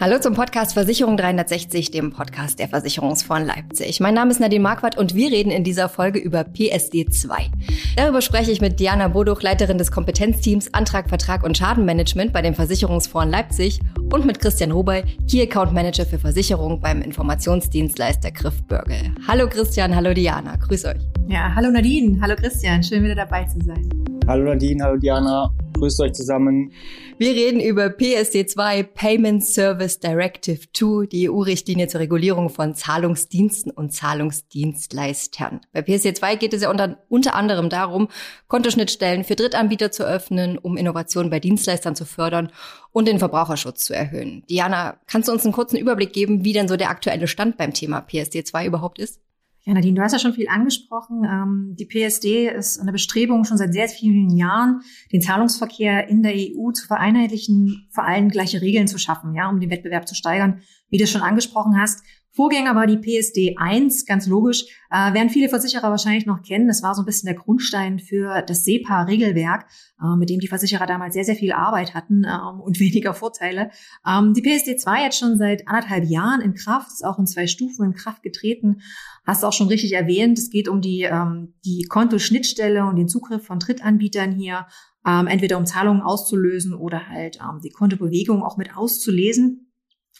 Hallo zum Podcast Versicherung 360, dem Podcast der Versicherungsfonds Leipzig. Mein Name ist Nadine Marquardt und wir reden in dieser Folge über PSD 2. Darüber spreche ich mit Diana Boduch, Leiterin des Kompetenzteams Antrag, Vertrag und Schadenmanagement bei dem Versicherungsfonds Leipzig und mit Christian Robey, Key Account Manager für Versicherung beim Informationsdienstleister Griff Börgel. Hallo Christian, hallo Diana, grüß euch. Ja, hallo Nadine, hallo Christian, schön wieder dabei zu sein. Hallo Nadine, hallo Diana. Grüßt euch zusammen. Wir reden über PSD2 Payment Service Directive 2, die EU-Richtlinie zur Regulierung von Zahlungsdiensten und Zahlungsdienstleistern. Bei PSD2 geht es ja unter, unter anderem darum, Kontoschnittstellen für Drittanbieter zu öffnen, um Innovationen bei Dienstleistern zu fördern und den Verbraucherschutz zu erhöhen. Diana, kannst du uns einen kurzen Überblick geben, wie denn so der aktuelle Stand beim Thema PSD2 überhaupt ist? Ja, Nadine, du hast ja schon viel angesprochen. Ähm, die PSD ist eine Bestrebung schon seit sehr vielen Jahren, den Zahlungsverkehr in der EU zu vereinheitlichen, vor allem gleiche Regeln zu schaffen, ja, um den Wettbewerb zu steigern. Wie du schon angesprochen hast, Vorgänger war die PSD 1, ganz logisch, äh, werden viele Versicherer wahrscheinlich noch kennen. Das war so ein bisschen der Grundstein für das SEPA-Regelwerk, äh, mit dem die Versicherer damals sehr, sehr viel Arbeit hatten äh, und weniger Vorteile. Ähm, die PSD 2 jetzt schon seit anderthalb Jahren in Kraft, ist auch in zwei Stufen in Kraft getreten. Hast du auch schon richtig erwähnt, es geht um die, ähm, die Kontoschnittstelle und den Zugriff von Drittanbietern hier, ähm, entweder um Zahlungen auszulösen oder halt ähm, die Kontobewegung auch mit auszulesen.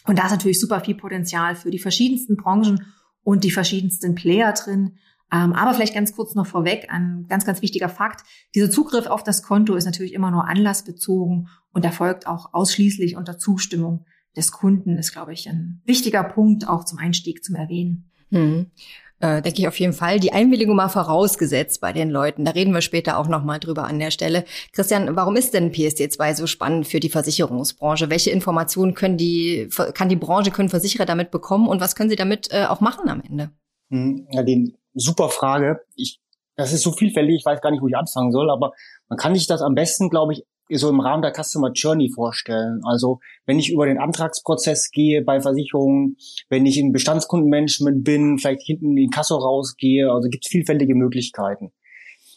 Und da ist natürlich super viel Potenzial für die verschiedensten Branchen und die verschiedensten Player drin. Ähm, aber vielleicht ganz kurz noch vorweg, ein ganz, ganz wichtiger Fakt. Dieser Zugriff auf das Konto ist natürlich immer nur anlassbezogen und erfolgt auch ausschließlich unter Zustimmung des Kunden. Ist, glaube ich, ein wichtiger Punkt auch zum Einstieg zum Erwähnen. Hm äh, denke ich auf jeden Fall. Die Einwilligung mal vorausgesetzt bei den Leuten. Da reden wir später auch nochmal drüber an der Stelle. Christian, warum ist denn PSD2 so spannend für die Versicherungsbranche? Welche Informationen können die, kann die Branche, können Versicherer damit bekommen und was können sie damit äh, auch machen am Ende? Hm, ja, die super Frage. Ich, das ist so vielfältig, ich weiß gar nicht, wo ich anfangen soll, aber man kann sich das am besten, glaube ich, so im Rahmen der Customer Journey vorstellen. Also wenn ich über den Antragsprozess gehe bei Versicherungen, wenn ich in Bestandskundenmanagement bin, vielleicht hinten in Kasso rausgehe, also gibt es vielfältige Möglichkeiten.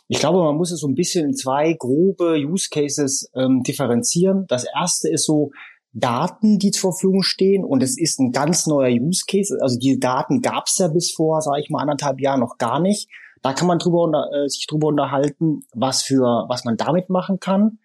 Ich glaube, man muss es so ein bisschen in zwei grobe Use Cases ähm, differenzieren. Das erste ist so Daten, die zur Verfügung stehen und es ist ein ganz neuer Use Case. Also diese Daten gab es ja bis vor, sage ich mal, anderthalb Jahren noch gar nicht. Da kann man drüber äh, sich drüber unterhalten, was für was man damit machen kann.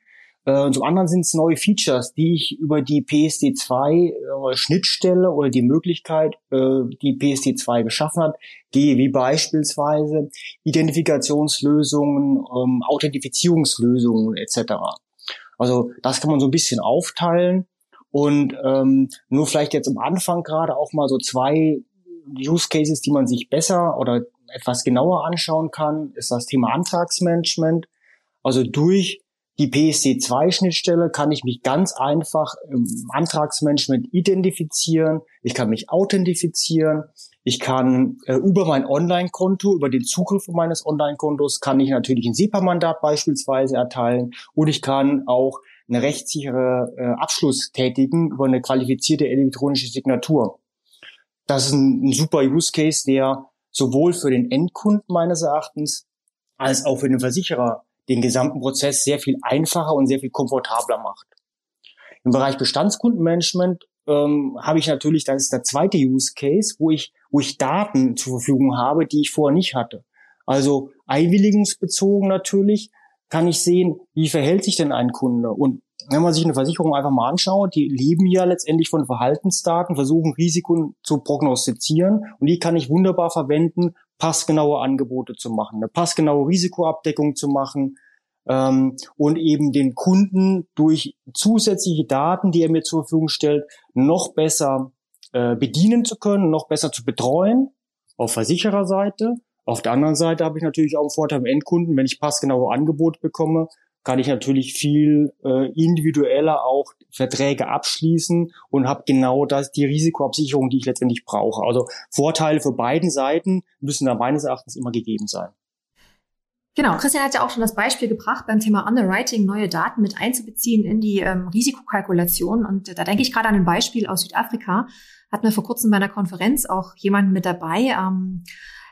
Äh, und zum anderen sind es neue Features, die ich über die PSD2 äh, Schnittstelle oder die Möglichkeit, äh, die PSD2 geschaffen hat, gehe, wie beispielsweise Identifikationslösungen, ähm, Authentifizierungslösungen etc. Also das kann man so ein bisschen aufteilen und ähm, nur vielleicht jetzt am Anfang gerade auch mal so zwei Use Cases, die man sich besser oder etwas genauer anschauen kann, ist das Thema Antragsmanagement. Also durch die PSD2-Schnittstelle kann ich mich ganz einfach im Antragsmanagement identifizieren. Ich kann mich authentifizieren. Ich kann äh, über mein Online-Konto, über den Zugriff meines Online-Kontos, kann ich natürlich ein SEPA-Mandat beispielsweise erteilen und ich kann auch eine rechtssichere äh, Abschluss tätigen über eine qualifizierte elektronische Signatur. Das ist ein, ein super Use Case, der sowohl für den Endkunden meines Erachtens als auch für den Versicherer den gesamten Prozess sehr viel einfacher und sehr viel komfortabler macht. Im Bereich Bestandskundenmanagement ähm, habe ich natürlich, das ist der zweite Use Case, wo ich, wo ich Daten zur Verfügung habe, die ich vorher nicht hatte. Also einwilligungsbezogen natürlich kann ich sehen, wie verhält sich denn ein Kunde. Und wenn man sich eine Versicherung einfach mal anschaut, die leben ja letztendlich von Verhaltensdaten, versuchen Risiken zu prognostizieren und die kann ich wunderbar verwenden, passgenaue Angebote zu machen, eine passgenaue Risikoabdeckung zu machen ähm, und eben den Kunden durch zusätzliche Daten, die er mir zur Verfügung stellt, noch besser äh, bedienen zu können, noch besser zu betreuen auf Versichererseite. Auf der anderen Seite habe ich natürlich auch einen Vorteil im Endkunden, wenn ich passgenaue Angebote bekomme, kann ich natürlich viel äh, individueller auch Verträge abschließen und habe genau das die Risikoabsicherung, die ich letztendlich brauche. Also Vorteile für beiden Seiten müssen da meines Erachtens immer gegeben sein. Genau, Christian hat ja auch schon das Beispiel gebracht, beim Thema Underwriting neue Daten mit einzubeziehen in die ähm, Risikokalkulation. Und da denke ich gerade an ein Beispiel aus Südafrika. Hatten wir vor kurzem bei einer Konferenz auch jemanden mit dabei. Ähm,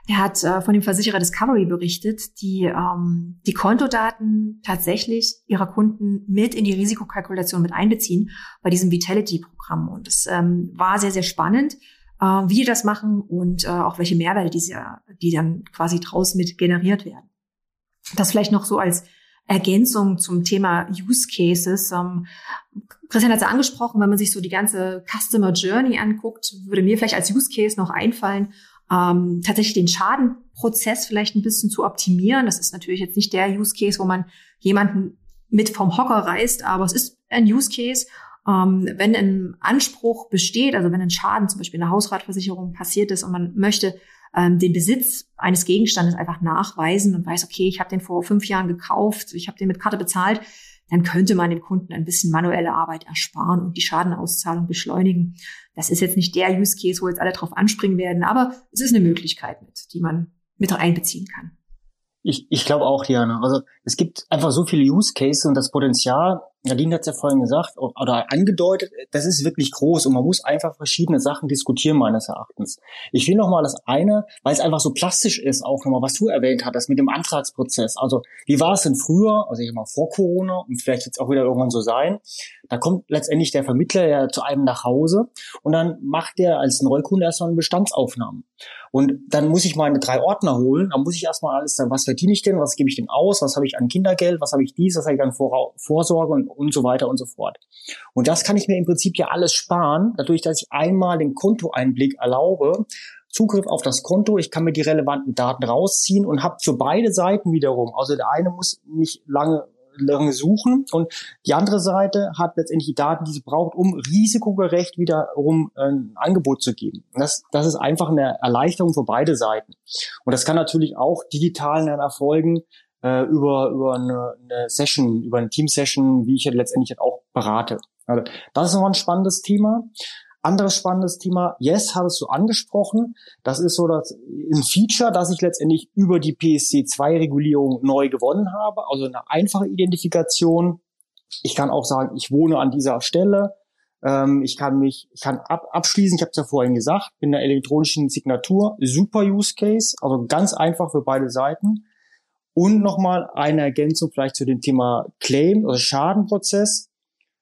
Der hat äh, von dem Versicherer Discovery berichtet, die ähm, die Kontodaten tatsächlich ihrer Kunden mit in die Risikokalkulation mit einbeziehen bei diesem Vitality-Programm. Und es ähm, war sehr, sehr spannend, äh, wie die das machen und äh, auch welche Mehrwerte diese, die dann quasi draus mit generiert werden. Das vielleicht noch so als Ergänzung zum Thema Use Cases. Ähm, Christian hat es ja angesprochen, wenn man sich so die ganze Customer Journey anguckt, würde mir vielleicht als Use Case noch einfallen, ähm, tatsächlich den Schadenprozess vielleicht ein bisschen zu optimieren. Das ist natürlich jetzt nicht der Use Case, wo man jemanden mit vom Hocker reißt, aber es ist ein Use Case. Ähm, wenn ein Anspruch besteht, also wenn ein Schaden zum Beispiel in der Hausratversicherung passiert ist und man möchte ähm, den Besitz eines Gegenstandes einfach nachweisen und weiß, okay, ich habe den vor fünf Jahren gekauft, ich habe den mit Karte bezahlt, dann könnte man dem Kunden ein bisschen manuelle Arbeit ersparen und die Schadenauszahlung beschleunigen. Das ist jetzt nicht der Use Case, wo jetzt alle drauf anspringen werden, aber es ist eine Möglichkeit mit, die man mit einbeziehen kann. Ich, ich glaube auch, Diana. Also es gibt einfach so viele Use Cases und das Potenzial, Nadine hat es ja vorhin gesagt oder angedeutet, das ist wirklich groß und man muss einfach verschiedene Sachen diskutieren, meines Erachtens. Ich will nochmal das eine, weil es einfach so plastisch ist, auch nochmal, was du erwähnt hattest mit dem Antragsprozess. Also wie war es denn früher, also ich mal vor Corona und vielleicht es auch wieder irgendwann so sein, da kommt letztendlich der Vermittler ja zu einem nach Hause und dann macht der als Neukunde erstmal eine Bestandsaufnahme. Und dann muss ich meine drei Ordner holen, dann muss ich erstmal alles sagen, was verdiene ich denn, was gebe ich denn aus, was habe ich an Kindergeld, was habe ich dies, was habe ich an Vor Vorsorge und, und so weiter und so fort. Und das kann ich mir im Prinzip ja alles sparen, dadurch, dass ich einmal den Kontoeinblick erlaube, Zugriff auf das Konto, ich kann mir die relevanten Daten rausziehen und habe für beide Seiten wiederum, also der eine muss nicht lange lange suchen und die andere Seite hat letztendlich die Daten, die sie braucht, um risikogerecht wiederum äh, ein Angebot zu geben. Das, das ist einfach eine Erleichterung für beide Seiten. Und das kann natürlich auch digital dann erfolgen äh, über, über eine, eine Session, über eine Team-Session, wie ich ja letztendlich auch berate. Also das ist nochmal ein spannendes Thema. Anderes spannendes Thema, Yes, hattest du angesprochen. Das ist so das, ein Feature, das ich letztendlich über die PSC2-Regulierung neu gewonnen habe. Also eine einfache Identifikation. Ich kann auch sagen, ich wohne an dieser Stelle. Ähm, ich kann mich, ich kann ab, abschließen, ich habe es ja vorhin gesagt, mit einer elektronischen Signatur. Super Use Case, also ganz einfach für beide Seiten. Und nochmal eine Ergänzung vielleicht zu dem Thema Claim, oder Schadenprozess.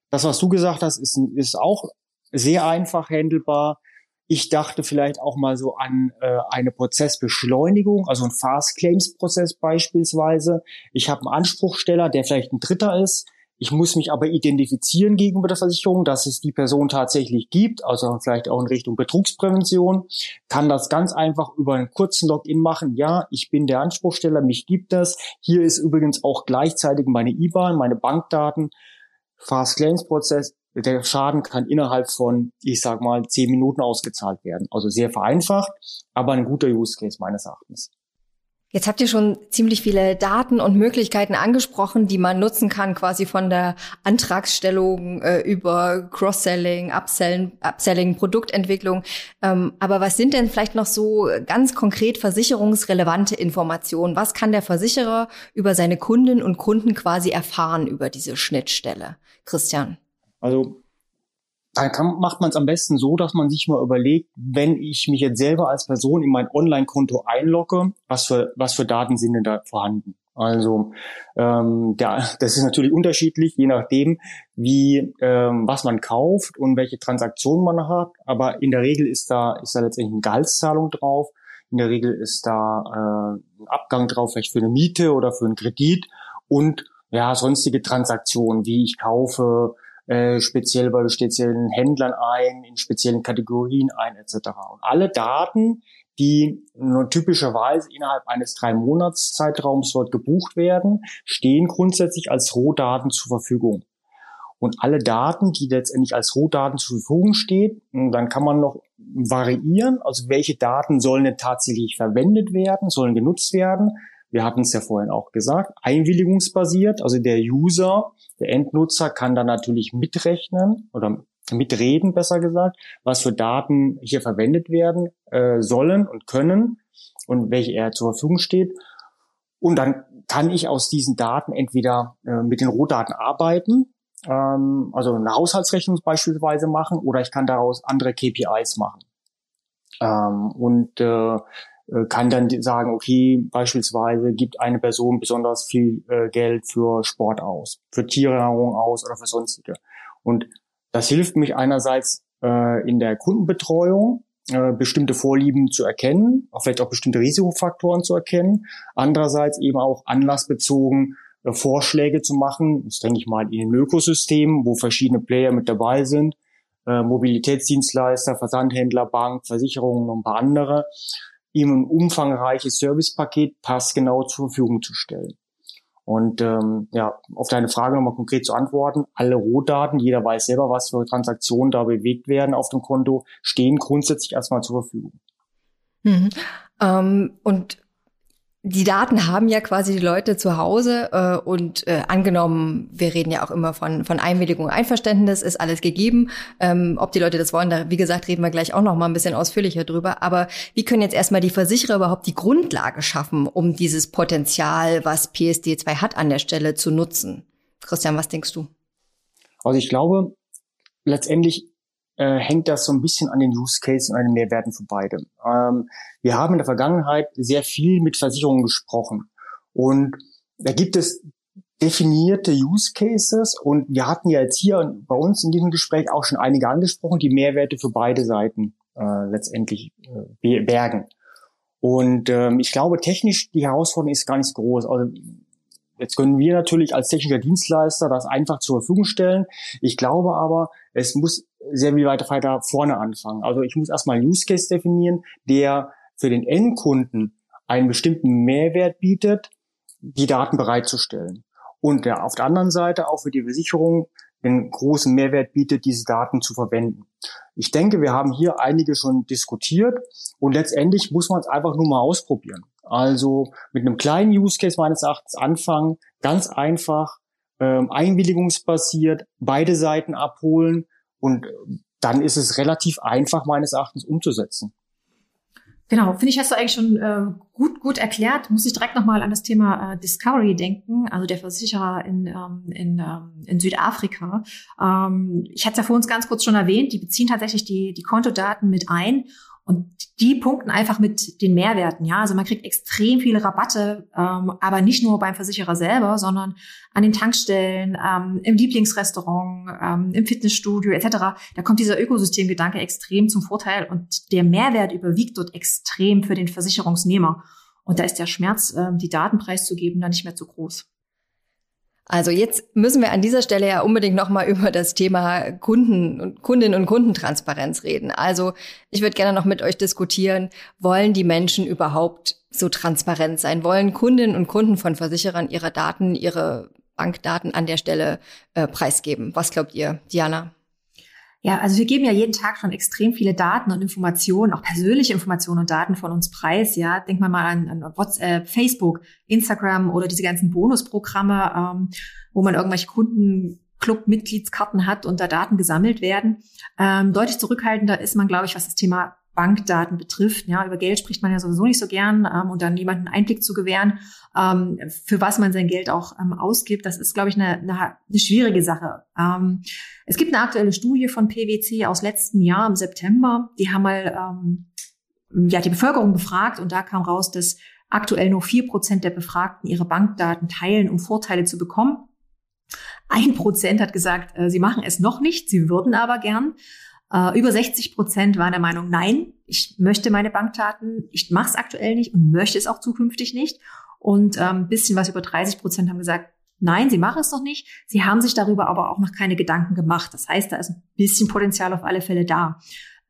Das, was du gesagt hast, ist, ist auch sehr einfach handelbar. Ich dachte vielleicht auch mal so an äh, eine Prozessbeschleunigung, also ein Fast Claims Prozess beispielsweise. Ich habe einen Anspruchsteller, der vielleicht ein Dritter ist. Ich muss mich aber identifizieren gegenüber der Versicherung, dass es die Person tatsächlich gibt, also vielleicht auch in Richtung Betrugsprävention. Kann das ganz einfach über einen kurzen Login machen. Ja, ich bin der Anspruchsteller, mich gibt es. Hier ist übrigens auch gleichzeitig meine IBAN, meine Bankdaten. Fast Claims Prozess der Schaden kann innerhalb von, ich sag mal, zehn Minuten ausgezahlt werden. Also sehr vereinfacht, aber ein guter Use Case meines Erachtens. Jetzt habt ihr schon ziemlich viele Daten und Möglichkeiten angesprochen, die man nutzen kann, quasi von der Antragsstellung äh, über Cross-Selling, Upselling, Upselling, Produktentwicklung. Ähm, aber was sind denn vielleicht noch so ganz konkret versicherungsrelevante Informationen? Was kann der Versicherer über seine Kundinnen und Kunden quasi erfahren über diese Schnittstelle? Christian. Also da kann, macht man es am besten so, dass man sich mal überlegt, wenn ich mich jetzt selber als Person in mein Online-Konto einlogge, was für, was für Daten sind denn da vorhanden? Also ähm, der, das ist natürlich unterschiedlich, je nachdem, wie ähm, was man kauft und welche Transaktionen man hat. Aber in der Regel ist da ist da letztendlich eine Gehaltszahlung drauf. In der Regel ist da äh, ein Abgang drauf, vielleicht für eine Miete oder für einen Kredit und ja sonstige Transaktionen, wie ich kaufe äh, speziell bei speziellen Händlern ein, in speziellen Kategorien ein, etc. Und alle Daten, die nur typischerweise innerhalb eines drei Monats Zeitraums dort gebucht werden, stehen grundsätzlich als Rohdaten zur Verfügung. Und alle Daten, die letztendlich als Rohdaten zur Verfügung stehen, dann kann man noch variieren, also welche Daten sollen denn tatsächlich verwendet werden, sollen genutzt werden. Wir hatten es ja vorhin auch gesagt, einwilligungsbasiert, also der User der Endnutzer kann dann natürlich mitrechnen oder mitreden, besser gesagt, was für Daten hier verwendet werden äh, sollen und können und welche er zur Verfügung steht. Und dann kann ich aus diesen Daten entweder äh, mit den Rohdaten arbeiten, ähm, also eine Haushaltsrechnung beispielsweise machen, oder ich kann daraus andere KPIs machen. Ähm, und äh, kann dann sagen, okay, beispielsweise gibt eine Person besonders viel äh, Geld für Sport aus, für Tiernahrung aus oder für sonstige. Und das hilft mich einerseits äh, in der Kundenbetreuung, äh, bestimmte Vorlieben zu erkennen, auch vielleicht auch bestimmte Risikofaktoren zu erkennen. Andererseits eben auch anlassbezogen äh, Vorschläge zu machen. Das denke ich mal in einem Ökosystem, wo verschiedene Player mit dabei sind, äh, Mobilitätsdienstleister, Versandhändler, Bank, Versicherungen und ein paar andere, ihm ein umfangreiches Servicepaket passgenau zur Verfügung zu stellen. Und ähm, ja, auf deine Frage nochmal konkret zu antworten, alle Rohdaten, jeder weiß selber, was für Transaktionen da bewegt werden auf dem Konto, stehen grundsätzlich erstmal zur Verfügung. Mhm. Ähm, und die Daten haben ja quasi die Leute zu Hause äh, und äh, angenommen, wir reden ja auch immer von, von Einwilligung, Einverständnis, ist alles gegeben. Ähm, ob die Leute das wollen, da wie gesagt, reden wir gleich auch noch mal ein bisschen ausführlicher drüber. Aber wie können jetzt erstmal die Versicherer überhaupt die Grundlage schaffen, um dieses Potenzial, was PSD2 hat an der Stelle, zu nutzen? Christian, was denkst du? Also ich glaube, letztendlich äh, hängt das so ein bisschen an den Use Case und an den Mehrwerten für beide. Ähm, wir haben in der Vergangenheit sehr viel mit Versicherungen gesprochen und da gibt es definierte Use Cases und wir hatten ja jetzt hier bei uns in diesem Gespräch auch schon einige angesprochen, die Mehrwerte für beide Seiten äh, letztendlich äh, bergen. Und ähm, ich glaube, technisch die Herausforderung ist gar nicht groß. Also Jetzt können wir natürlich als technischer Dienstleister das einfach zur Verfügung stellen. Ich glaube aber, es muss sehr viel weiter, weiter vorne anfangen. Also ich muss erstmal einen Use Case definieren, der für den Endkunden einen bestimmten Mehrwert bietet, die Daten bereitzustellen. Und der auf der anderen Seite auch für die Versicherung den großen Mehrwert bietet, diese Daten zu verwenden. Ich denke, wir haben hier einige schon diskutiert und letztendlich muss man es einfach nur mal ausprobieren. Also mit einem kleinen Use Case meines Erachtens anfangen, ganz einfach, ähm, einwilligungsbasiert, beide Seiten abholen und dann ist es relativ einfach meines Erachtens umzusetzen. Genau, finde ich, hast du eigentlich schon äh, gut, gut erklärt. Muss ich direkt nochmal an das Thema äh, Discovery denken, also der Versicherer in, ähm, in, ähm, in Südafrika. Ähm, ich hatte es ja vor uns ganz kurz schon erwähnt, die beziehen tatsächlich die, die Kontodaten mit ein und die punkten einfach mit den Mehrwerten. Ja, also man kriegt extrem viele Rabatte, ähm, aber nicht nur beim Versicherer selber, sondern an den Tankstellen, ähm, im Lieblingsrestaurant, ähm, im Fitnessstudio etc. Da kommt dieser Ökosystemgedanke extrem zum Vorteil und der Mehrwert überwiegt dort extrem für den Versicherungsnehmer. Und da ist der Schmerz, ähm, die Daten preiszugeben, dann nicht mehr zu groß. Also jetzt müssen wir an dieser Stelle ja unbedingt nochmal über das Thema Kunden und Kundinnen und Kundentransparenz reden. Also ich würde gerne noch mit euch diskutieren, wollen die Menschen überhaupt so transparent sein? Wollen Kundinnen und Kunden von Versicherern ihre Daten, ihre Bankdaten an der Stelle äh, preisgeben? Was glaubt ihr, Diana? Ja, also wir geben ja jeden Tag schon extrem viele Daten und Informationen, auch persönliche Informationen und Daten von uns preis. Ja, denk mal mal an, an WhatsApp, Facebook, Instagram oder diese ganzen Bonusprogramme, ähm, wo man irgendwelche Kunden Club-Mitgliedskarten hat und da Daten gesammelt werden. Ähm, deutlich zurückhaltender ist man, glaube ich, was das Thema Bankdaten betrifft. Ja, über Geld spricht man ja sowieso nicht so gern ähm, und dann jemanden Einblick zu gewähren, ähm, für was man sein Geld auch ähm, ausgibt, das ist, glaube ich, eine, eine, eine schwierige Sache. Ähm, es gibt eine aktuelle Studie von PwC aus letztem Jahr im September. Die haben mal ähm, ja die Bevölkerung befragt und da kam raus, dass aktuell nur vier Prozent der Befragten ihre Bankdaten teilen, um Vorteile zu bekommen. Ein Prozent hat gesagt, äh, sie machen es noch nicht, sie würden aber gern. Äh, über 60 Prozent waren der Meinung, nein, ich möchte meine Bankdaten, ich mache es aktuell nicht und möchte es auch zukünftig nicht. Und ähm, bisschen was über 30 Prozent haben gesagt, nein, sie machen es noch nicht. Sie haben sich darüber aber auch noch keine Gedanken gemacht. Das heißt, da ist ein bisschen Potenzial auf alle Fälle da.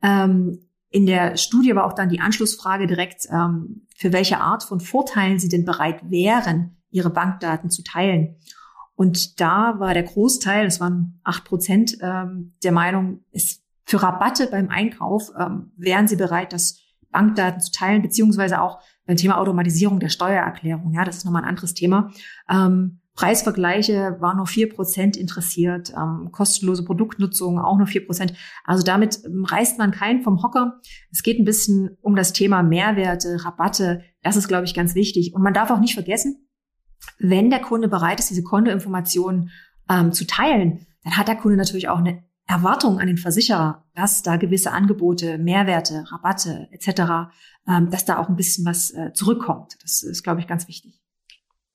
Ähm, in der Studie war auch dann die Anschlussfrage direkt, ähm, für welche Art von Vorteilen Sie denn bereit wären, Ihre Bankdaten zu teilen. Und da war der Großteil, das waren acht Prozent, ähm, der Meinung, es für Rabatte beim Einkauf ähm, wären sie bereit, das Bankdaten zu teilen, beziehungsweise auch beim Thema Automatisierung der Steuererklärung. Ja, das ist nochmal ein anderes Thema. Ähm, Preisvergleiche waren nur vier Prozent interessiert, ähm, kostenlose Produktnutzung auch nur vier Prozent. Also damit ähm, reißt man keinen vom Hocker. Es geht ein bisschen um das Thema Mehrwerte, Rabatte. Das ist, glaube ich, ganz wichtig. Und man darf auch nicht vergessen, wenn der Kunde bereit ist, diese Kontoinformationen ähm, zu teilen, dann hat der Kunde natürlich auch eine Erwartung an den Versicherer, dass da gewisse Angebote, Mehrwerte, Rabatte etc., ähm, dass da auch ein bisschen was äh, zurückkommt. Das ist, glaube ich, ganz wichtig.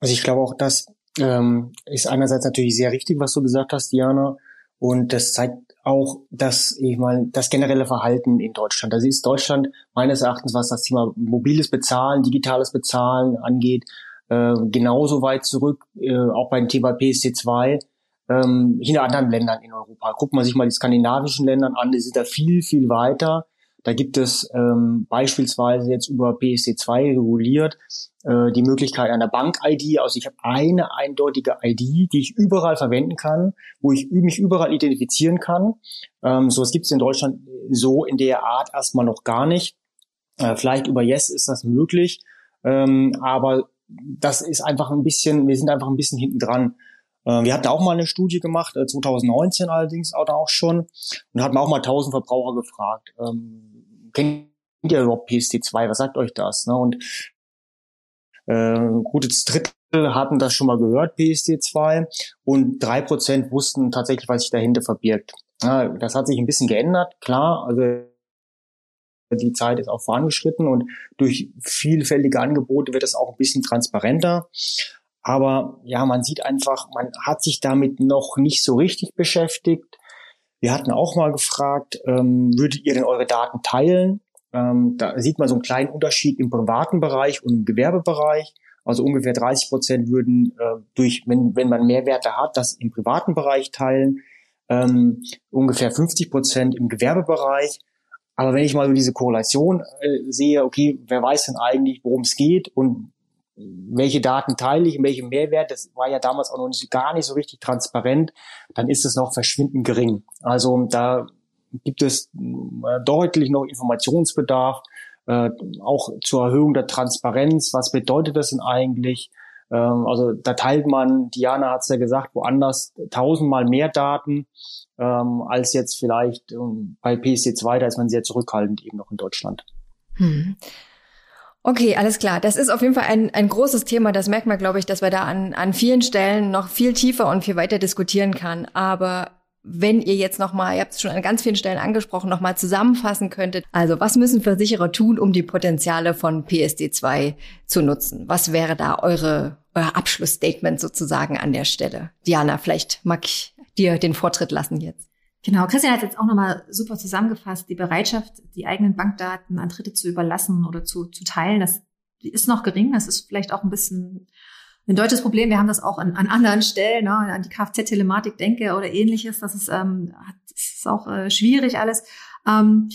Also ich glaube auch, das ähm, ist einerseits natürlich sehr richtig, was du gesagt hast, Diana. Und das zeigt auch das, ich meine, das generelle Verhalten in Deutschland. Das ist Deutschland meines Erachtens, was das Thema mobiles Bezahlen, digitales Bezahlen angeht, äh, genauso weit zurück, äh, auch beim Thema PSD2, ähm, hinter anderen Ländern in Europa. Guckt man sich mal die skandinavischen Länder an, die sind da viel, viel weiter. Da gibt es ähm, beispielsweise jetzt über PSD2 reguliert äh, die Möglichkeit einer Bank-ID. Also ich habe eine eindeutige ID, die ich überall verwenden kann, wo ich mich überall identifizieren kann. Ähm, so was gibt es in Deutschland so in der Art erstmal noch gar nicht. Äh, vielleicht über Yes ist das möglich, ähm, aber das ist einfach ein bisschen, wir sind einfach ein bisschen hinten dran. Äh, wir hatten auch mal eine Studie gemacht, 2019 äh, allerdings auch schon, und hatten auch mal 1000 Verbraucher gefragt, ähm, kennt ihr überhaupt PSD2? Was sagt euch das? Ne? Und äh, gutes Drittel hatten das schon mal gehört, PSD2, und drei Prozent wussten tatsächlich, was sich dahinter verbirgt. Das hat sich ein bisschen geändert, klar. Also die Zeit ist auch vorangeschritten und durch vielfältige Angebote wird es auch ein bisschen transparenter. Aber ja, man sieht einfach, man hat sich damit noch nicht so richtig beschäftigt. Wir hatten auch mal gefragt, ähm, würdet ihr denn eure Daten teilen? Ähm, da sieht man so einen kleinen Unterschied im privaten Bereich und im Gewerbebereich. Also ungefähr 30 Prozent würden äh, durch, wenn, wenn man Mehrwerte hat, das im privaten Bereich teilen. Ähm, ungefähr 50 Prozent im Gewerbebereich. Aber wenn ich mal so diese Korrelation äh, sehe, okay, wer weiß denn eigentlich, worum es geht und welche Daten teile ich und welche Mehrwert, das war ja damals auch noch nicht, gar nicht so richtig transparent, dann ist es noch verschwindend gering. Also da gibt es äh, deutlich noch Informationsbedarf, äh, auch zur Erhöhung der Transparenz. Was bedeutet das denn eigentlich? Ähm, also da teilt man, Diana hat es ja gesagt, woanders tausendmal mehr Daten ähm, als jetzt vielleicht ähm, bei PSD2, da ist man sehr zurückhaltend eben noch in Deutschland. Hm. Okay, alles klar. Das ist auf jeden Fall ein, ein großes Thema. Das merkt man, glaube ich, dass wir da an, an vielen Stellen noch viel tiefer und viel weiter diskutieren kann. Aber wenn ihr jetzt nochmal, ihr habt es schon an ganz vielen Stellen angesprochen, nochmal zusammenfassen könntet. Also was müssen Versicherer tun, um die Potenziale von PSD2 zu nutzen? Was wäre da eure, euer Abschlussstatement sozusagen an der Stelle? Diana, vielleicht mag ich dir den Vortritt lassen jetzt. Genau, Christian hat jetzt auch nochmal super zusammengefasst, die Bereitschaft, die eigenen Bankdaten an Dritte zu überlassen oder zu, zu teilen, das ist noch gering. Das ist vielleicht auch ein bisschen ein deutsches Problem. Wir haben das auch an, an anderen Stellen, ne, an die Kfz-Telematik denke oder ähnliches. Das ist, ähm, das ist auch äh, schwierig alles. Ähm,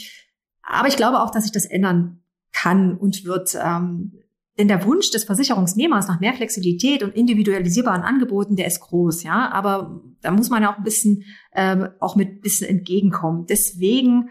aber ich glaube auch, dass sich das ändern kann und wird. Ähm, denn der Wunsch des Versicherungsnehmers nach mehr Flexibilität und individualisierbaren Angeboten, der ist groß, ja. Aber da muss man ja auch ein bisschen ähm, auch mit bisschen entgegenkommen. Deswegen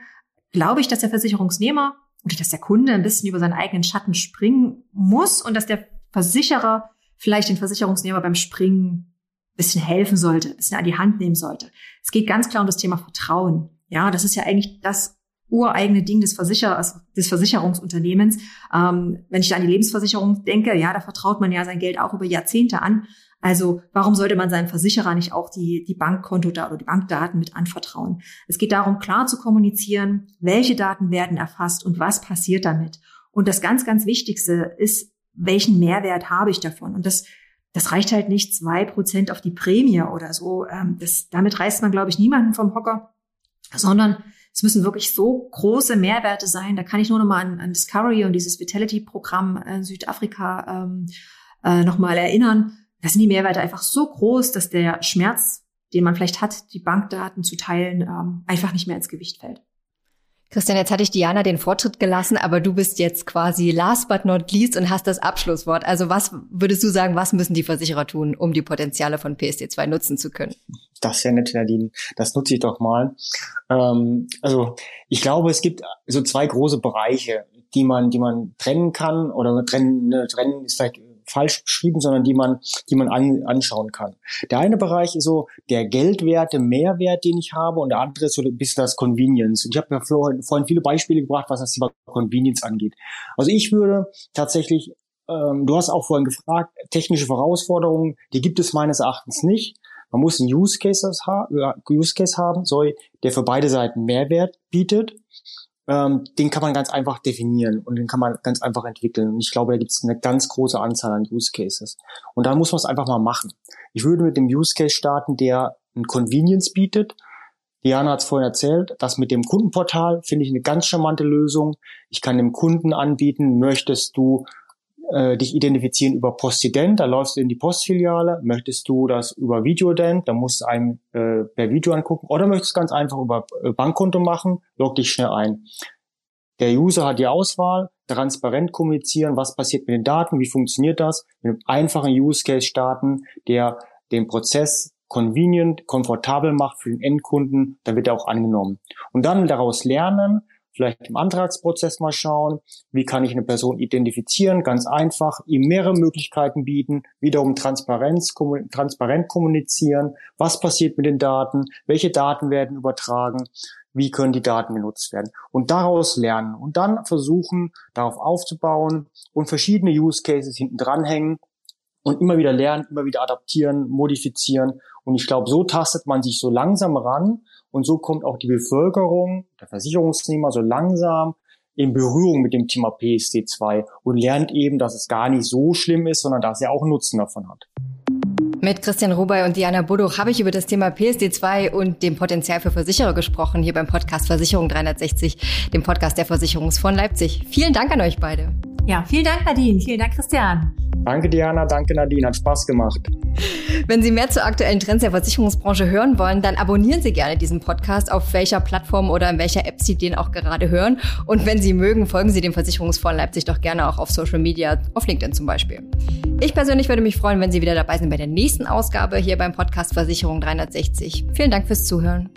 glaube ich, dass der Versicherungsnehmer oder dass der Kunde ein bisschen über seinen eigenen Schatten springen muss und dass der Versicherer vielleicht den Versicherungsnehmer beim Springen ein bisschen helfen sollte, ein bisschen an die Hand nehmen sollte. Es geht ganz klar um das Thema Vertrauen. Ja, das ist ja eigentlich das ureigene Ding des, Versicher also des Versicherungsunternehmens. Ähm, wenn ich da an die Lebensversicherung denke, ja, da vertraut man ja sein Geld auch über Jahrzehnte an. Also warum sollte man seinem Versicherer nicht auch die, die Bankkonto da oder die Bankdaten mit anvertrauen? Es geht darum, klar zu kommunizieren, welche Daten werden erfasst und was passiert damit. Und das ganz, ganz Wichtigste ist, welchen Mehrwert habe ich davon? Und das, das reicht halt nicht zwei Prozent auf die Prämie oder so. Ähm, das, damit reißt man, glaube ich, niemanden vom Hocker, sondern es müssen wirklich so große Mehrwerte sein. Da kann ich nur noch mal an, an Discovery und dieses Vitality-Programm in Südafrika ähm, äh, noch mal erinnern. Da sind die Mehrwerte einfach so groß, dass der Schmerz, den man vielleicht hat, die Bankdaten zu teilen, ähm, einfach nicht mehr ins Gewicht fällt. Christian, jetzt hatte ich Diana den Vortritt gelassen, aber du bist jetzt quasi last but not least und hast das Abschlusswort. Also was würdest du sagen, was müssen die Versicherer tun, um die Potenziale von PSD2 nutzen zu können? Das ist ja nett, Nadine. Das nutze ich doch mal. Ähm, also ich glaube, es gibt so zwei große Bereiche, die man, die man trennen kann oder trennen, ne, trennen ist vielleicht falsch beschrieben, sondern die man, die man an, anschauen kann. Der eine Bereich ist so der Geldwerte, Mehrwert, den ich habe, und der andere ist so ein bisschen das Convenience. Und ich habe ja vorhin, vorhin viele Beispiele gebracht, was das Thema Convenience angeht. Also ich würde tatsächlich, ähm, du hast auch vorhin gefragt, technische Herausforderungen, die gibt es meines Erachtens nicht Man muss einen Use, Cases ha Use Case haben, sorry, der für beide Seiten Mehrwert bietet. Ähm, den kann man ganz einfach definieren und den kann man ganz einfach entwickeln. Und ich glaube, da gibt es eine ganz große Anzahl an Use Cases. Und da muss man es einfach mal machen. Ich würde mit dem Use Case starten, der ein Convenience bietet. Diana hat es vorhin erzählt, das mit dem Kundenportal finde ich eine ganz charmante Lösung. Ich kann dem Kunden anbieten, möchtest du äh, dich identifizieren über Postident, da läufst du in die Postfiliale. Möchtest du das über Videodent, da musst du einem äh, per Video angucken. Oder möchtest du ganz einfach über äh, Bankkonto machen, log dich schnell ein. Der User hat die Auswahl, transparent kommunizieren, was passiert mit den Daten, wie funktioniert das, mit einem einfachen Use Case starten, der den Prozess convenient, komfortabel macht für den Endkunden, dann wird er auch angenommen. Und dann daraus lernen, vielleicht im Antragsprozess mal schauen, wie kann ich eine Person identifizieren, ganz einfach, ihm mehrere Möglichkeiten bieten, wiederum Transparenz, transparent kommunizieren, was passiert mit den Daten, welche Daten werden übertragen, wie können die Daten genutzt werden? Und daraus lernen. Und dann versuchen, darauf aufzubauen und verschiedene Use Cases hinten dranhängen und immer wieder lernen, immer wieder adaptieren, modifizieren und ich glaube, so tastet man sich so langsam ran und so kommt auch die Bevölkerung, der Versicherungsnehmer so langsam in Berührung mit dem Thema PSD2 und lernt eben, dass es gar nicht so schlimm ist, sondern dass er auch Nutzen davon hat. Mit Christian Rubai und Diana Boduch habe ich über das Thema PSD2 und dem Potenzial für Versicherer gesprochen, hier beim Podcast Versicherung 360, dem Podcast der Versicherungsfonds Leipzig. Vielen Dank an euch beide. Ja, vielen Dank, Nadine. Vielen Dank, Christian. Danke, Diana. Danke, Nadine. Hat Spaß gemacht. Wenn Sie mehr zu aktuellen Trends der Versicherungsbranche hören wollen, dann abonnieren Sie gerne diesen Podcast, auf welcher Plattform oder in welcher App Sie den auch gerade hören. Und wenn Sie mögen, folgen Sie dem Versicherungsfonds Leipzig doch gerne auch auf Social Media, auf LinkedIn zum Beispiel. Ich persönlich würde mich freuen, wenn Sie wieder dabei sind bei der nächsten Ausgabe hier beim Podcast Versicherung 360. Vielen Dank fürs Zuhören.